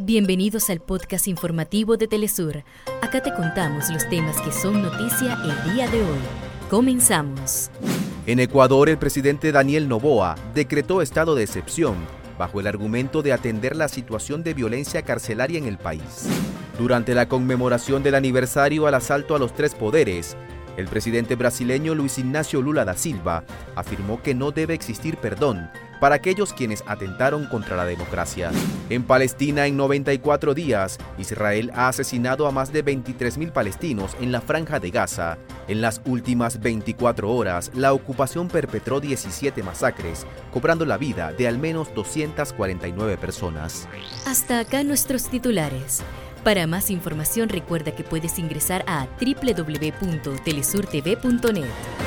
Bienvenidos al podcast informativo de Telesur. Acá te contamos los temas que son noticia el día de hoy. Comenzamos. En Ecuador, el presidente Daniel Noboa decretó estado de excepción bajo el argumento de atender la situación de violencia carcelaria en el país. Durante la conmemoración del aniversario al asalto a los tres poderes, el presidente brasileño Luis Ignacio Lula da Silva afirmó que no debe existir perdón para aquellos quienes atentaron contra la democracia. En Palestina, en 94 días, Israel ha asesinado a más de 23.000 palestinos en la franja de Gaza. En las últimas 24 horas, la ocupación perpetró 17 masacres, cobrando la vida de al menos 249 personas. Hasta acá nuestros titulares. Para más información recuerda que puedes ingresar a www.telesurtv.net.